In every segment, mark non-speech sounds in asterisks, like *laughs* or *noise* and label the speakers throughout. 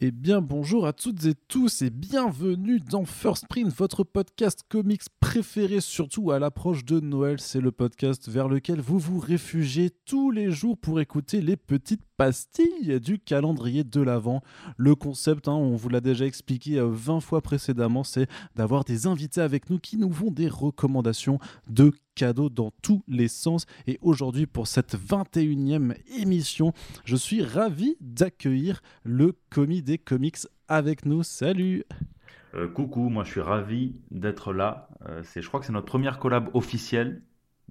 Speaker 1: Eh bien, bonjour à toutes et tous et bienvenue dans First Print, votre podcast comics préféré, surtout à l'approche de Noël. C'est le podcast vers lequel vous vous réfugiez tous les jours pour écouter les petites pastilles du calendrier de l'Avent. Le concept, hein, on vous l'a déjà expliqué 20 euh, fois précédemment, c'est d'avoir des invités avec nous qui nous font des recommandations de cadeaux dans tous les sens. Et aujourd'hui, pour cette 21e émission, je suis ravi d'accueillir le commis des comics avec nous. Salut
Speaker 2: euh, coucou, moi je suis ravi d'être là. Euh, c'est, je crois que c'est notre première collab officielle.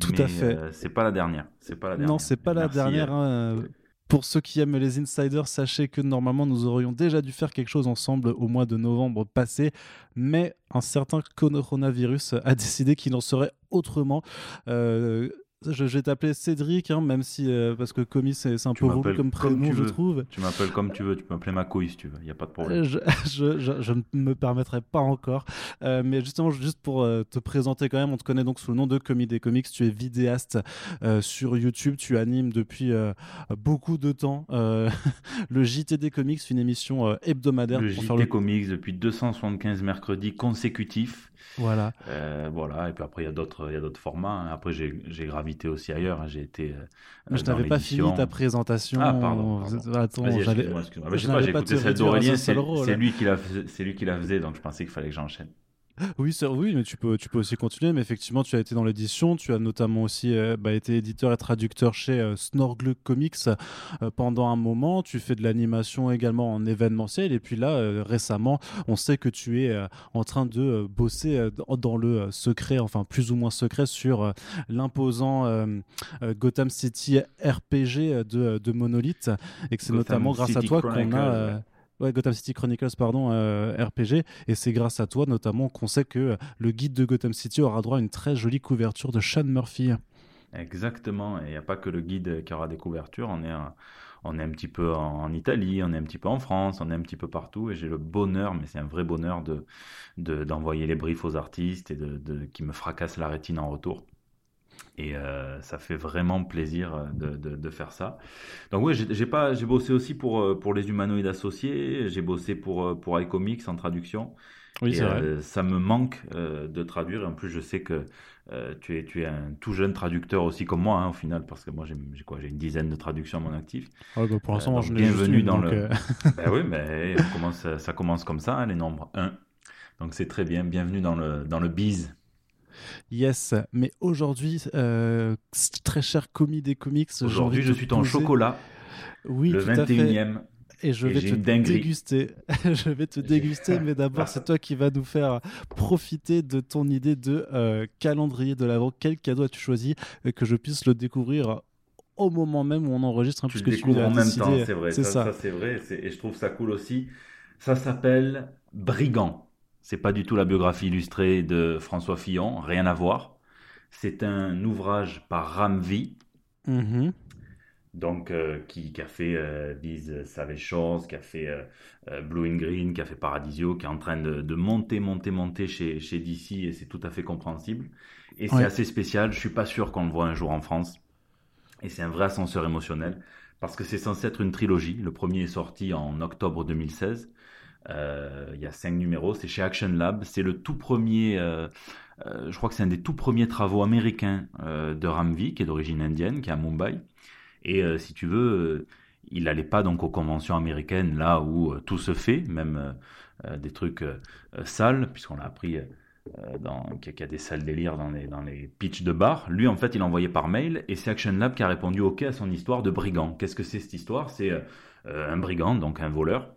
Speaker 1: Tout à fait.
Speaker 2: Euh, c'est pas la dernière. C'est pas la dernière.
Speaker 1: Non, c'est pas la dernière. Hein. Pour ceux qui aiment les insiders, sachez que normalement nous aurions déjà dû faire quelque chose ensemble au mois de novembre passé, mais un certain coronavirus a décidé qu'il en serait autrement. Euh, je, vais t'appeler Cédric, hein, même si, euh, parce que Comis, c'est un peu relou comme prénom, je trouve.
Speaker 2: Tu m'appelles comme tu veux, tu peux m'appeler ma couille si tu veux, il n'y a pas de problème. *laughs*
Speaker 1: Je, je, ne me permettrai pas encore. Euh, mais justement, juste pour euh, te présenter quand même, on te connaît donc sous le nom de Comis des Comics. Tu es vidéaste sur YouTube, tu animes depuis beaucoup de temps *laughs* le JT des Comics, une émission hebdomadaire.
Speaker 2: Le JT le... Comics depuis 275 mercredis consécutifs.
Speaker 1: Voilà.
Speaker 2: voilà, et puis après, il y a d'autres formats. Hein. Après, j'ai gravi aussi ailleurs. Hein. J'ai été.
Speaker 1: Euh, je n'avais pas fini ta présentation.
Speaker 2: Ah, pardon.
Speaker 1: Attends,
Speaker 2: j'avais. J'ai écouté celle d'Aurélien, c'est lui qui la faisait, donc je pensais qu'il fallait que j'enchaîne.
Speaker 1: Oui, oui, mais tu peux, tu peux aussi continuer. Mais effectivement, tu as été dans l'édition. Tu as notamment aussi euh, bah, été éditeur et traducteur chez euh, Snorgle Comics euh, pendant un moment. Tu fais de l'animation également en événementiel. Et puis là, récemment, on sait que tu es en train de bosser dans le secret, enfin plus ou moins secret, sur l'imposant Gotham City RPG de, de Monolith. Et que c'est notamment grâce à toi qu'on a. Gotham City Chronicles, pardon, euh, RPG. Et c'est grâce à toi, notamment, qu'on sait que le guide de Gotham City aura droit à une très jolie couverture de Sean Murphy.
Speaker 2: Exactement. Et il n'y a pas que le guide qui aura des couvertures. On est on est un petit peu en, Italie, on est un petit peu en France, on est un petit peu partout, et j'ai le bonheur, mais c'est un vrai bonheur de d'envoyer les briefs aux artistes et de, qui me fracassent la rétine en retour. Et euh, ça fait vraiment plaisir euh, de, de, de faire ça. Donc oui, j'ai pas, j'ai bossé aussi pour euh, pour les humanoïdes associés. J'ai bossé pour pour iComics en traduction.
Speaker 1: Oui, c'est vrai.
Speaker 2: ça me manque de traduire. Et en plus, je sais que tu es tu es un tout jeune traducteur aussi comme moi hein, au final, parce que moi j'ai quoi, j'ai une dizaine de traductions à mon actif.
Speaker 1: Ah, bah, pour l'instant, je
Speaker 2: bienvenue dans le. *laughs* ben oui, mais *laughs* commence, ça commence comme ça, hein, les nombres 1. Donc c'est très bien. Bienvenue dans le dans le biz.
Speaker 1: Yes, mais aujourd'hui, euh, très cher commis des comics.
Speaker 2: Aujourd'hui, je suis en chocolat.
Speaker 1: Oui,
Speaker 2: le 21e.
Speaker 1: Et *laughs* je vais te déguster. je vais te déguster, mais *laughs* d'abord, c'est toi qui vas nous faire profiter de ton idée de euh, calendrier de l'avant. Quel cadeau as-tu choisi euh, que je puisse le découvrir au moment même où on enregistre
Speaker 2: hein, Tu le découvres en même temps, c'est vrai. C'est ça, ça. c'est vrai. Et je trouve ça cool aussi. Ça s'appelle Brigand. C'est pas du tout la biographie illustrée de François Fillon, rien à voir. C'est un ouvrage par Ramvi,
Speaker 1: mm-hmm.
Speaker 2: donc euh, qui, a fait euh, Savage Shores, qui a fait euh, euh, Blue and Green, qui a fait Paradisio, qui est en train de, monter, monter, monter chez, chez DC et c'est tout à fait compréhensible. Et c'est assez spécial. Je suis pas sûr qu'on le voit un jour en France. Et c'est un vrai ascenseur émotionnel parce que c'est censé être une trilogie. Le premier est sorti en octobre 2016. Euh, il y a cinq numéros, c'est chez Action Lab. C'est le tout premier, euh, euh, je crois que c'est un des tout premiers travaux américains de Ramvi, qui est d'origine indienne, qui est à Mumbai. Et si tu veux, il n'allait pas donc aux conventions américaines, là où tout se fait, même des trucs sales, puisqu'on l'a appris qu'il y a des salles délire dans les, dans les pitchs de bar. Lui, en fait, il envoyé par mail et c'est Action Lab qui a répondu OK à son histoire de brigand. Qu'est-ce que c'est cette histoire? C'est un brigand, donc un voleur,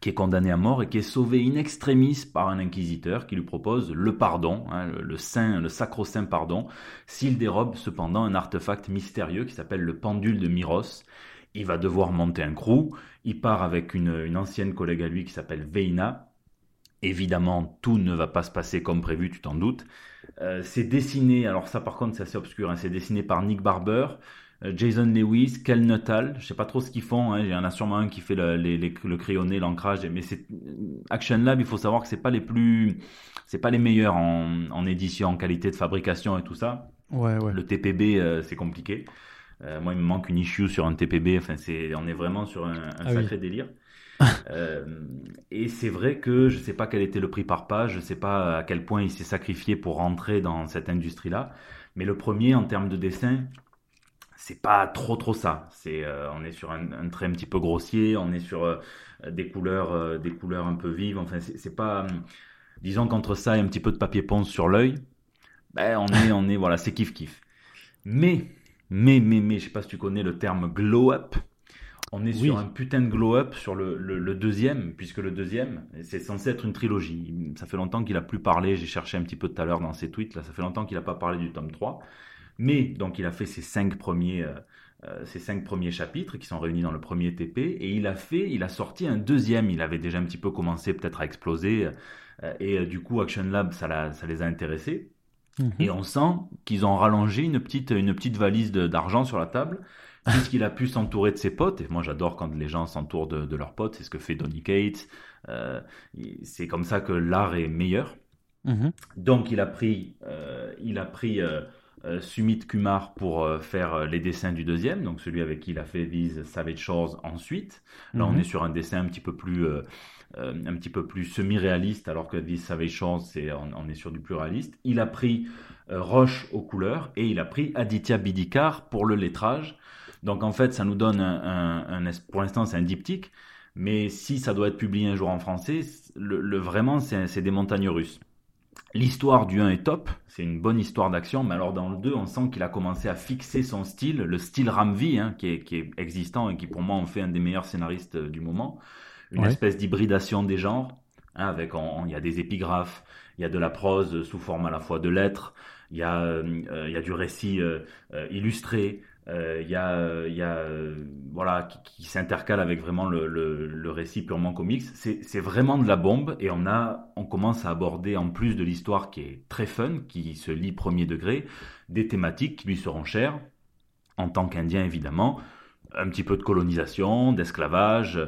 Speaker 2: qui est condamné à mort et qui est sauvé in extremis par un inquisiteur qui lui propose le pardon, hein, le, saint, le sacro-saint pardon, s'il dérobe cependant un artefact mystérieux qui s'appelle le pendule de Miros. Il va devoir monter un crew, il part avec une, ancienne collègue à lui qui s'appelle Veina. Évidemment, tout ne va pas se passer comme prévu, tu t'en doutes. Euh, c'est dessiné, alors ça par contre c'est assez obscur, hein, c'est dessiné par Nick Barber, Jason Lewis, Kel Nuttall, je sais pas trop ce qu'ils font. Hein. Il y en a sûrement un qui fait le, le crayonné, l'ancrage, mais c'est Action Lab. Il faut savoir que c'est pas les plus, c'est pas les meilleurs en, édition, en qualité de fabrication et tout ça.
Speaker 1: Ouais, ouais.
Speaker 2: Le TPB, euh, c'est compliqué. Euh, moi, il me manque une issue sur un TPB. Enfin, c'est, on est vraiment sur un, ah sacré délire. *laughs* et c'est vrai que je ne sais pas quel était le prix par page, je ne sais pas à quel point il s'est sacrifié pour rentrer dans cette industrie-là. Mais le premier, en termes de dessin, c'est pas trop trop ça. C'est, on est sur un, trait un petit peu grossier, on est sur des couleurs, des couleurs un peu vives. Enfin, c'est pas, disons qu'entre ça et un petit peu de papier ponce sur l'œil, ben, on est, on est, voilà, c'est kiff kiff. Mais, mais, mais, mais, je sais pas si tu connais le terme glow up. On est sur un putain de glow up sur le, le, deuxième, puisque le deuxième, c'est censé être une trilogie. Ça fait longtemps qu'il a plus parlé, j'ai cherché un petit peu tout à l'heure dans ses tweets, là, ça fait longtemps qu'il a pas parlé du tome 3. Mais, donc, il a fait ses cinq premiers, euh, euh, cinq premiers chapitres qui sont réunis dans le premier TP, et il a fait, il a sorti un deuxième. Il avait déjà un petit peu commencé peut-être à exploser, euh, et du coup, Action Lab, ça, ça les a intéressés. Et on sent qu'ils ont rallongé une petite, une petite valise d'argent sur la table, puisqu'il a pu s'entourer de ses potes. Et moi, j'adore quand les gens s'entourent de, leurs potes. C'est ce que fait Donny Cates. Euh, c'est comme ça que l'art est meilleur. Mhm. Donc, il a pris, euh, il a pris euh, Sumit Kumar pour faire les dessins du deuxième, donc celui avec qui il a fait These Savage Shores ensuite. Là, on mhm. est sur un dessin un petit peu plus euh, un petit peu plus semi-réaliste, alors que This Savage Chance, c'est, on, est sur du plus réaliste. Il a pris euh, Roche aux couleurs et il a pris Aditya Bidikar pour le lettrage. Donc en fait, ça nous donne un, pour l'instant, c'est un diptyque, mais si ça doit être publié un jour en français, le, vraiment, c'est, des montagnes russes. L'histoire du 1 est top, c'est une bonne histoire d'action, mais alors dans le 2, on sent qu'il a commencé à fixer son style, le style Ramvi, hein, qui, est, qui, est, existant et qui pour moi en fait un des meilleurs scénaristes euh, du moment une espèce d'hybridation des genres. Hein, avec, il y a des épigraphes, il y a de la prose sous forme à la fois de lettres, il y a, euh, il y a du récit euh, euh, illustré, il y a, y a voilà, qui, s'intercale avec vraiment le, récit purement comics. C'est vraiment de la bombe et on, a, on commence à aborder, en plus de l'histoire qui est très fun, qui se lit premier degré, des thématiques qui lui seront chères, en tant qu'Indien évidemment, un petit peu de colonisation, d'esclavage.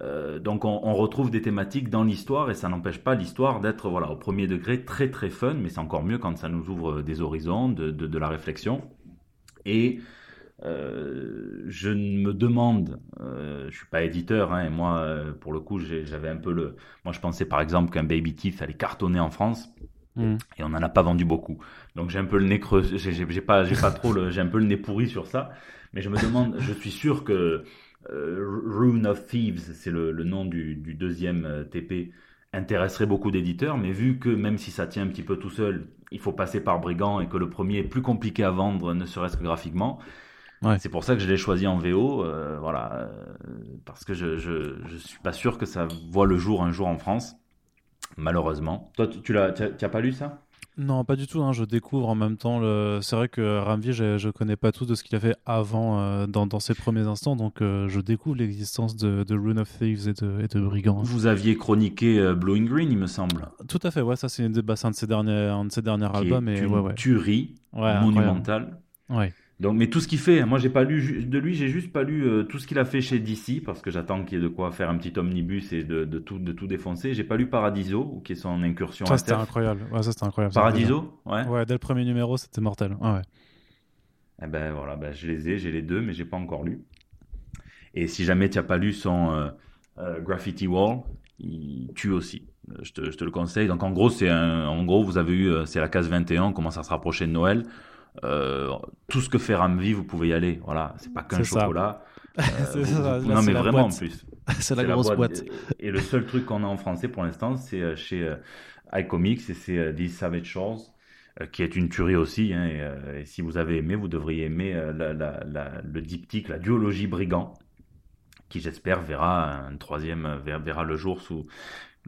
Speaker 2: Euh, donc on, retrouve des thématiques dans l'histoire et ça n'empêche pas l'histoire d'être voilà au premier degré très très fun, mais c'est encore mieux quand ça nous ouvre des horizons, de, de, la réflexion. Et euh, je me demande, euh, je suis pas éditeur, hein, et moi euh, pour le coup j'avais un peu le, moi je pensais par exemple qu'un Baby Teeth allait cartonner en France. Mm. Et on n'en a pas vendu beaucoup. Donc j'ai un peu le nez creux, j'ai pas, pas trop j'ai un peu le nez pourri sur ça. Mais je me demande, je suis sûr que euh, Rune of Thieves, c'est le, nom du, deuxième euh, TP, intéresserait beaucoup d'éditeurs, mais vu que même si ça tient un petit peu tout seul, il faut passer par Brigand et que le premier est plus compliqué à vendre, ne serait-ce que graphiquement, c'est pour ça que je l'ai choisi en VO, euh, voilà, parce que je, je, suis pas sûr que ça voit le jour un jour en France, malheureusement. Toi, tu, tu l'as, tu as pas lu ça?
Speaker 1: Non, pas du tout. Hein. Je découvre en même temps. Le... C'est vrai que Ramvi, je, je connais pas tout de ce qu'il a fait avant euh, dans, dans, ses premiers instants, donc euh, je découvre l'existence de, de, Rune of Thieves et de, et de Brigands.
Speaker 2: Vous aviez chroniqué euh, Blowing Green, il me semble.
Speaker 1: Tout à fait. Ouais, ça c'est bah, un de ses derniers, un de ses derniers albums.
Speaker 2: Est
Speaker 1: et, une
Speaker 2: ouais, tuerie monumentale.
Speaker 1: Ouais.
Speaker 2: Donc, mais tout ce qu'il fait, moi j'ai pas lu de lui, j'ai juste pas lu euh, tout ce qu'il a fait chez DC parce que j'attends qu'il y ait de quoi faire un petit omnibus et de, de tout, de tout défoncer. J'ai pas lu Paradiso, qui est son incursion.
Speaker 1: Ça c'était incroyable. Ouais, ça c'était incroyable.
Speaker 2: Paradiso, ouais.
Speaker 1: Ouais, dès le premier numéro, c'était mortel. ouais.
Speaker 2: Eh ben voilà, ben, je les ai, j'ai les deux, mais j'ai pas encore lu. Et si jamais tu as pas lu son euh, euh, Graffiti Wall, il tue aussi. Je te, je te, le conseille. Donc en gros, c'est en gros, vous avez eu, c'est la case 21, on commence à se rapprocher de Noël. Euh, tout ce que fait Ramvi, vous pouvez y aller. Voilà, c'est pas qu'un chocolat. *laughs*
Speaker 1: Euh,
Speaker 2: non, mais vraiment en plus. *laughs*
Speaker 1: c'est la grosse boîte.
Speaker 2: Et, le seul truc qu'on a en français pour l'instant, c'est euh, chez iComics et c'est These Savage Shores qui est une tuerie aussi. Hein, et, si vous avez aimé, vous devriez aimer le diptyque, la duologie brigand, qui j'espère verra un troisième verra, le jour sous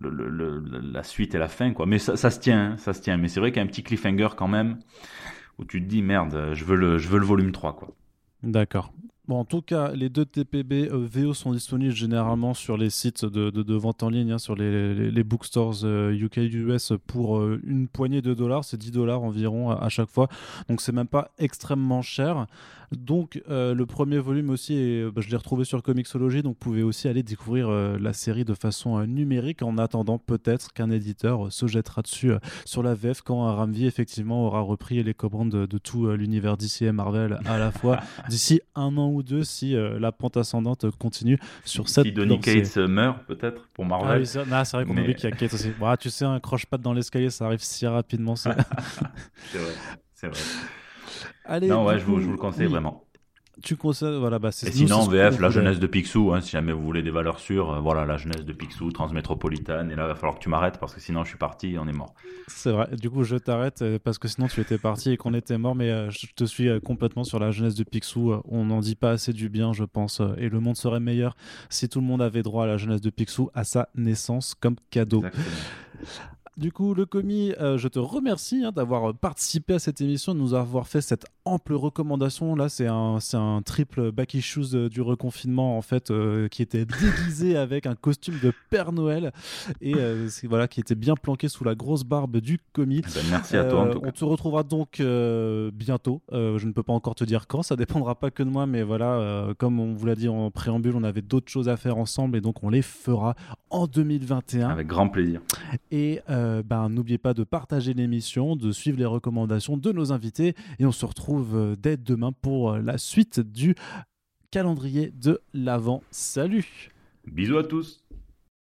Speaker 2: le, la suite et la fin. Quoi. Mais ça, ça se tient, hein, ça se tient. Mais c'est vrai qu'il y a un petit cliffhanger quand même où tu te dis merde, je veux le, je veux le volume 3 quoi.
Speaker 1: D'accord. Bon, en tout cas, les deux TPB euh, VO sont disponibles généralement sur les sites de, de, vente en ligne, hein, sur les, les, bookstores UK euh, US pour euh, une poignée de dollars. C'est 10 dollars environ à, chaque fois. Donc, c'est même pas extrêmement cher. Donc, le premier volume aussi, bah, je l'ai retrouvé sur Comixology. Donc, vous pouvez aussi aller découvrir la série de façon numérique en attendant peut-être qu'un éditeur se jettera dessus sur la VF quand Ramvi effectivement aura repris les commandes de, de tout l'univers d'ici et Marvel à la fois *laughs* d'ici un an ou deux si la pente ascendante continue sur cette.
Speaker 2: Si Donny Cates meurt, peut-être, pour Marvel.
Speaker 1: Ah oui, c'est vrai qu'on oublie qu'il y a Cates aussi. Bah, tu sais, un croche-patte dans l'escalier, ça arrive si rapidement. *laughs*
Speaker 2: c'est vrai, c'est vrai. Allez, non, ouais, je vous, je vous, le conseille vraiment.
Speaker 1: Tu conseilles, voilà, bah
Speaker 2: c'est. Et sinon, VF, la jeunesse de Picsou, hein, si jamais vous voulez des valeurs sûres, euh, voilà, la jeunesse de Picsou, Transmétropolitane, et là, il va falloir que tu m'arrêtes parce que sinon, je suis parti et on est mort.
Speaker 1: C'est vrai, du coup, je t'arrête euh, parce que sinon, tu étais parti et qu'on était mort, mais euh, je te suis complètement sur la jeunesse de Picsou. on n'en dit pas assez du bien, je pense, et le monde serait meilleur si tout le monde avait droit à la jeunesse de Picsou à sa naissance comme cadeau. Exactement. Du coup, le commis, euh, je te remercie hein, d'avoir participé à cette émission, de nous avoir fait cette ample recommandation. Là, c'est un, un triple back issues euh, du reconfinement, en fait, euh, qui était déguisé *laughs* avec un costume de Père Noël et voilà, qui était bien planqué sous la grosse barbe du commis.
Speaker 2: Eh ben, merci à toi.
Speaker 1: On te retrouvera donc bientôt. je ne peux pas encore te dire quand, ça dépendra pas que de moi, mais voilà, comme on vous l'a dit en préambule, on avait d'autres choses à faire ensemble et donc on les fera en 2021.
Speaker 2: Avec grand plaisir.
Speaker 1: Et euh, ben, n'oubliez pas de partager l'émission, de suivre les recommandations de nos invités. Et on se retrouve euh, dès demain pour euh, la suite du calendrier de l'Avent. Salut
Speaker 2: Bisous à tous